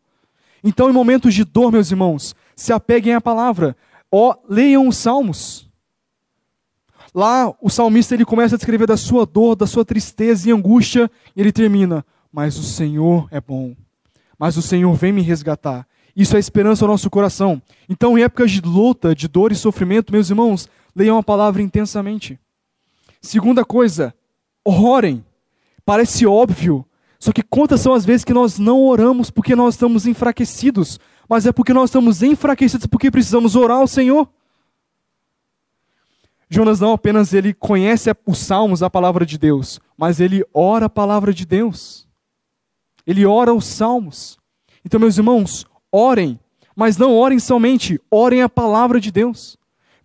Então, em momentos de dor, meus irmãos, se apeguem à palavra. Ó, leiam os salmos. Lá, o salmista ele começa a descrever da sua dor, da sua tristeza e angústia, e ele termina: Mas o Senhor é bom. Mas o Senhor vem me resgatar. Isso é esperança ao nosso coração. Então, em épocas de luta, de dor e sofrimento, meus irmãos, leiam a palavra intensamente. Segunda coisa, orem. Parece óbvio, só que quantas são as vezes que nós não oramos porque nós estamos enfraquecidos, mas é porque nós estamos enfraquecidos porque precisamos orar ao Senhor. Jonas não apenas ele conhece os salmos, a palavra de Deus, mas ele ora a palavra de Deus. Ele ora os salmos. Então, meus irmãos, orem, mas não orem somente, orem a palavra de Deus.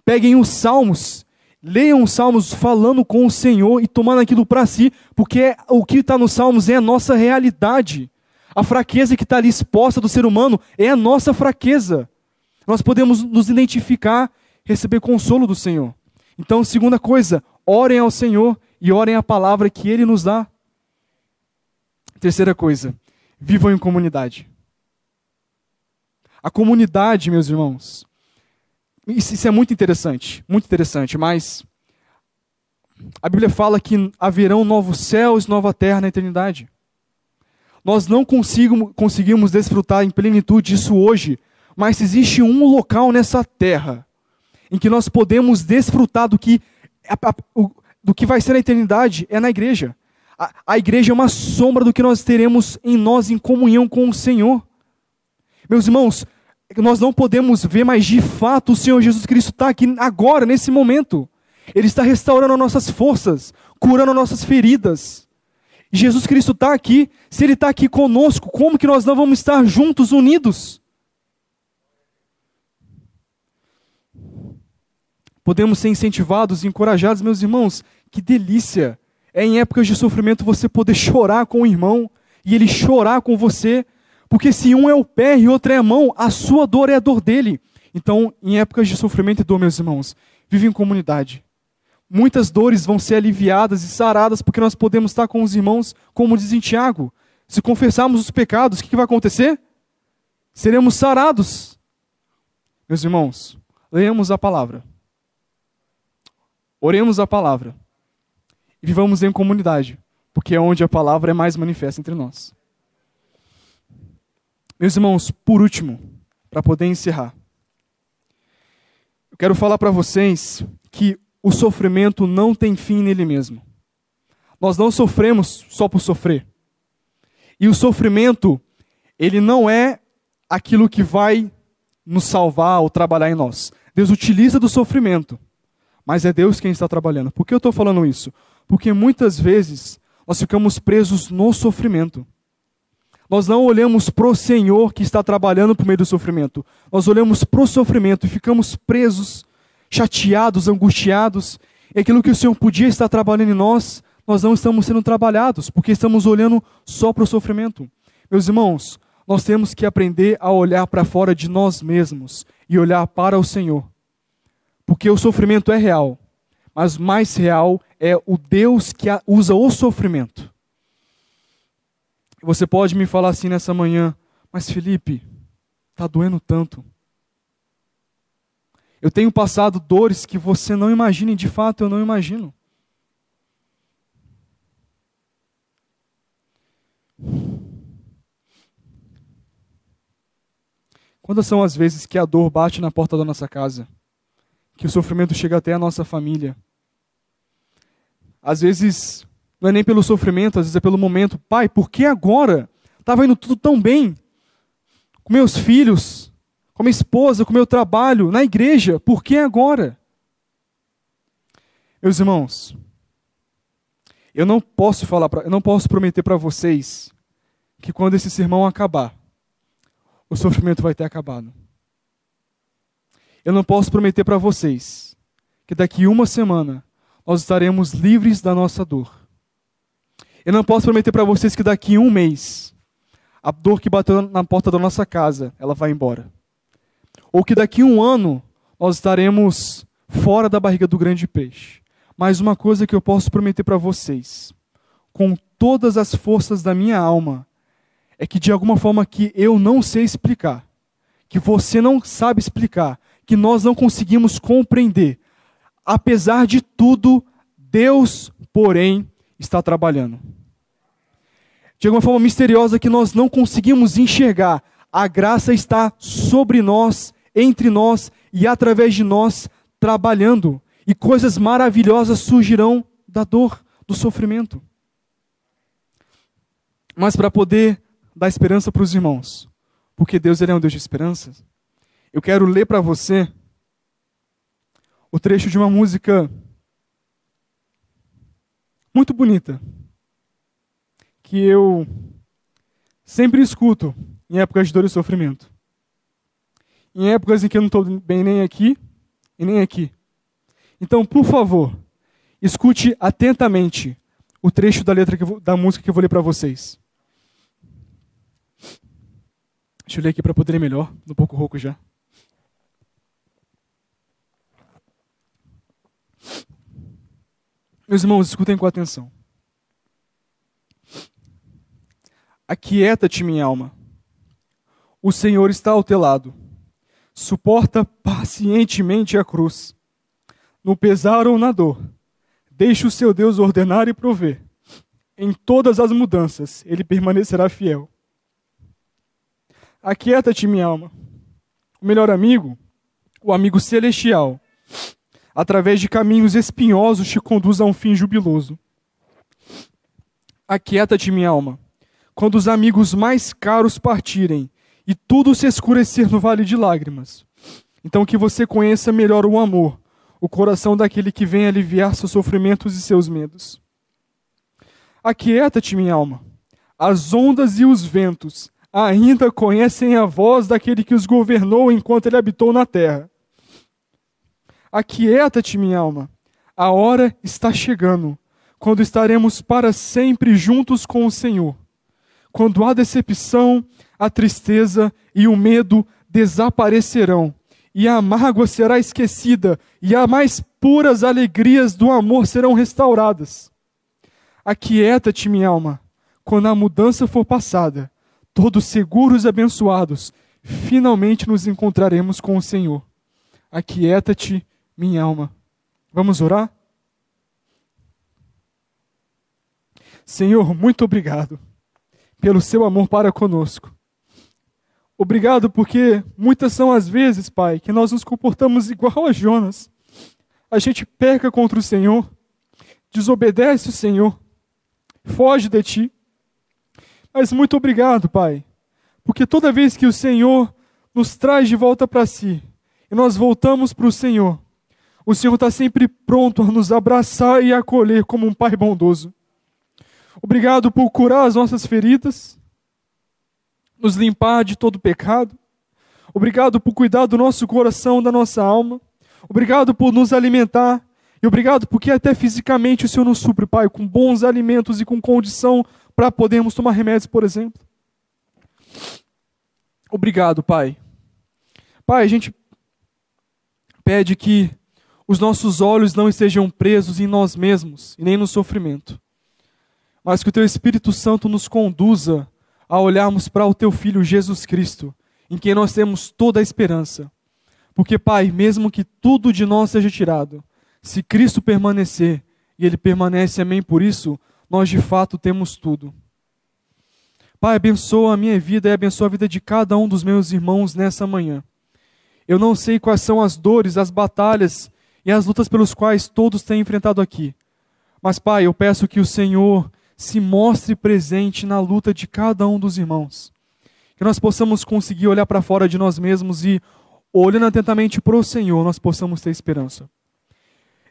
Peguem os salmos Leiam os salmos falando com o Senhor e tomando aquilo para si, porque o que está nos salmos é a nossa realidade. A fraqueza que está ali exposta do ser humano é a nossa fraqueza. Nós podemos nos identificar, receber consolo do Senhor. Então, segunda coisa, orem ao Senhor e orem a palavra que Ele nos dá. Terceira coisa, vivam em comunidade. A comunidade, meus irmãos, isso, é muito interessante, muito interessante, mas a Bíblia fala que haverão novos céus nova terra na eternidade. Nós não conseguimos desfrutar em plenitude isso hoje, mas existe um local nessa terra em que nós podemos desfrutar do que, do que vai ser na eternidade, é na igreja. A, a igreja é uma sombra do que nós teremos em nós em comunhão com o Senhor. Meus irmãos, nós não podemos ver, mas de fato o Senhor Jesus Cristo está aqui agora, nesse momento. Ele está restaurando nossas forças, curando nossas feridas. Jesus Cristo está aqui. Se Ele está aqui conosco, como que nós não vamos estar juntos, unidos? Podemos ser incentivados e encorajados, meus irmãos. Que delícia! É em épocas de sofrimento você poder chorar com o irmão e ele chorar com você porque se um é o pé e outro é a mão, a sua dor é a dor dele. Então, em épocas de sofrimento e dor, meus irmãos, vive em comunidade. Muitas dores vão ser aliviadas e saradas porque nós podemos estar com os irmãos, como diz em Tiago. Se confessarmos os pecados, o que vai acontecer? Seremos sarados. Meus irmãos, leamos a palavra. Oremos a palavra. E vivamos em comunidade, porque é onde a palavra é mais manifesta entre nós. Meus irmãos, por último, para poder encerrar, Quero falar para vocês que o sofrimento não tem fim nele mesmo. Nós não sofremos só por sofrer. E o sofrimento, ele não é aquilo que vai nos salvar ou trabalhar em nós. Deus utiliza do sofrimento, mas é Deus quem está trabalhando. Por que eu estou falando isso? Porque muitas vezes nós ficamos presos no sofrimento. Nós não olhamos para o Senhor que está trabalhando por meio do sofrimento. Nós olhamos para o sofrimento e ficamos presos, chateados, angustiados. E aquilo que o Senhor podia estar trabalhando em nós, nós não estamos sendo trabalhados, porque estamos olhando só para o sofrimento. Meus irmãos, nós temos que aprender a olhar para fora de nós mesmos e olhar para o Senhor. Porque o sofrimento é real, mas mais real é o Deus que usa o sofrimento. Você pode me falar assim nessa manhã, mas Felipe, está doendo tanto. Eu tenho passado dores que você não imagina e de fato eu não imagino. Quantas são as vezes que a dor bate na porta da nossa casa? Que o sofrimento chega até a nossa família? Às vezes, não é nem pelo sofrimento, às vezes é pelo momento. Pai, por que agora? Estava indo tudo tão bem. Com meus filhos, com minha esposa, com meu trabalho, na igreja. Por que agora? Meus irmãos, eu não posso falar, pra, eu não posso prometer para vocês que quando esse sermão acabar, o sofrimento vai ter acabado. Eu não posso prometer para vocês que daqui uma semana nós estaremos livres da nossa dor. Eu não posso prometer para vocês que daqui um mês a dor que bateu na porta da nossa casa ela vai embora. Ou que daqui um ano nós estaremos fora da barriga do grande peixe. Mas uma coisa que eu posso prometer para vocês, com todas as forças da minha alma, é que de alguma forma que eu não sei explicar, que você não sabe explicar, que nós não conseguimos compreender, apesar de tudo, Deus, porém, está trabalhando. De alguma forma misteriosa que nós não conseguimos enxergar, a graça está sobre nós, entre nós e através de nós, trabalhando, e coisas maravilhosas surgirão da dor, do sofrimento. Mas para poder dar esperança para os irmãos, porque Deus ele é um Deus de esperança. Eu quero ler para você o trecho de uma música muito bonita, que eu sempre escuto em épocas de dor e sofrimento. Em épocas em que eu não estou bem nem aqui e nem aqui. Então, por favor, escute atentamente o trecho da letra vou, da música que eu vou ler para vocês. Deixa eu ler aqui para poder ler melhor, um pouco rouco já. Meus irmãos, escutem com atenção. Aquieta-te, minha alma. O Senhor está ao teu lado. Suporta pacientemente a cruz. No pesar ou na dor, deixe o seu Deus ordenar e prover. Em todas as mudanças, ele permanecerá fiel. Aquieta-te, minha alma. O melhor amigo, o amigo celestial, através de caminhos espinhosos te conduz a um fim jubiloso. Aquieta-te, minha alma. Quando os amigos mais caros partirem e tudo se escurecer no vale de lágrimas, então que você conheça melhor o amor, o coração daquele que vem aliviar seus sofrimentos e seus medos. Aquieta-te, minha alma. As ondas e os ventos ainda conhecem a voz daquele que os governou enquanto ele habitou na terra. Aquieta-te, minha alma. A hora está chegando, quando estaremos para sempre juntos com o Senhor. Quando a decepção, a tristeza e o medo desaparecerão, e a mágoa será esquecida, e as mais puras alegrias do amor serão restauradas. Aquieta-te, minha alma, quando a mudança for passada todos seguros e abençoados, finalmente nos encontraremos com o Senhor. Aquieta-te, minha alma. Vamos orar? Senhor, muito obrigado pelo seu amor para conosco. Obrigado porque muitas são as vezes, Pai, que nós nos comportamos igual a Jonas. A gente peca contra o Senhor, desobedece o Senhor, foge de Ti. Mas muito obrigado, Pai, porque toda vez que o Senhor nos traz de volta para si e nós voltamos para o Senhor, o Senhor está sempre pronto a nos abraçar e acolher como um Pai bondoso. Obrigado por curar as nossas feridas, nos limpar de todo pecado. Obrigado por cuidar do nosso coração, da nossa alma. Obrigado por nos alimentar. E obrigado porque até fisicamente o Senhor nos supre, Pai, com bons alimentos e com condição para podermos tomar remédios, por exemplo. Obrigado, Pai. Pai, a gente pede que os nossos olhos não estejam presos em nós mesmos e nem no sofrimento, mas que o Teu Espírito Santo nos conduza a olharmos para o teu filho Jesus Cristo, em quem nós temos toda a esperança. Porque, Pai, mesmo que tudo de nós seja tirado, se Cristo permanecer e Ele permanece, amém, por isso, nós de fato temos tudo. Pai, abençoa a minha vida e abençoa a vida de cada um dos meus irmãos nessa manhã. Eu não sei quais são as dores, as batalhas e as lutas pelos quais todos têm enfrentado aqui. Mas, Pai, eu peço que o Senhor se mostre presente na luta de cada um dos irmãos. Que nós possamos conseguir olhar para fora de nós mesmos e, olhando atentamente para o Senhor, nós possamos ter esperança.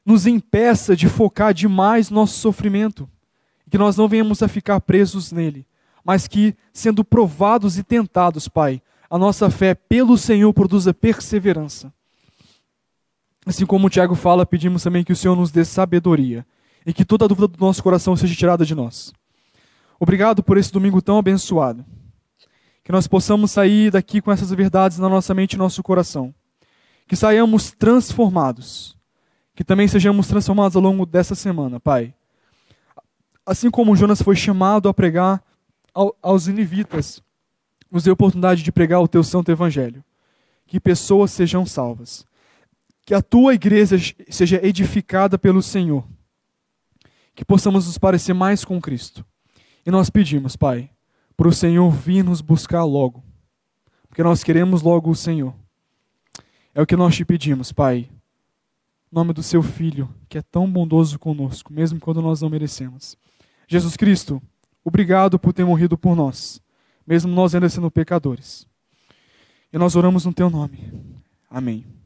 Nos impeça de focar demais nosso sofrimento, que nós não venhamos a ficar presos nele, mas que, sendo provados e tentados, Pai, a nossa fé pelo Senhor produza perseverança. Assim como o Tiago fala, pedimos também que o Senhor nos dê sabedoria e que toda dúvida do nosso coração seja tirada de nós. Obrigado por esse domingo tão abençoado. Que nós possamos sair daqui com essas verdades na nossa mente e nosso coração. Que saiamos transformados. Que também sejamos transformados ao longo dessa semana, Pai. Assim como Jonas foi chamado a pregar aos inivitas, nos dê a oportunidade de pregar o teu santo evangelho. Que pessoas sejam salvas. Que a tua igreja seja edificada pelo Senhor que possamos nos parecer mais com Cristo. E nós pedimos, Pai, para o Senhor vir nos buscar logo, porque nós queremos logo o Senhor. É o que nós te pedimos, Pai, em nome do Seu Filho, que é tão bondoso conosco, mesmo quando nós não merecemos. Jesus Cristo, obrigado por ter morrido por nós, mesmo nós ainda sendo pecadores. E nós oramos no Teu nome. Amém.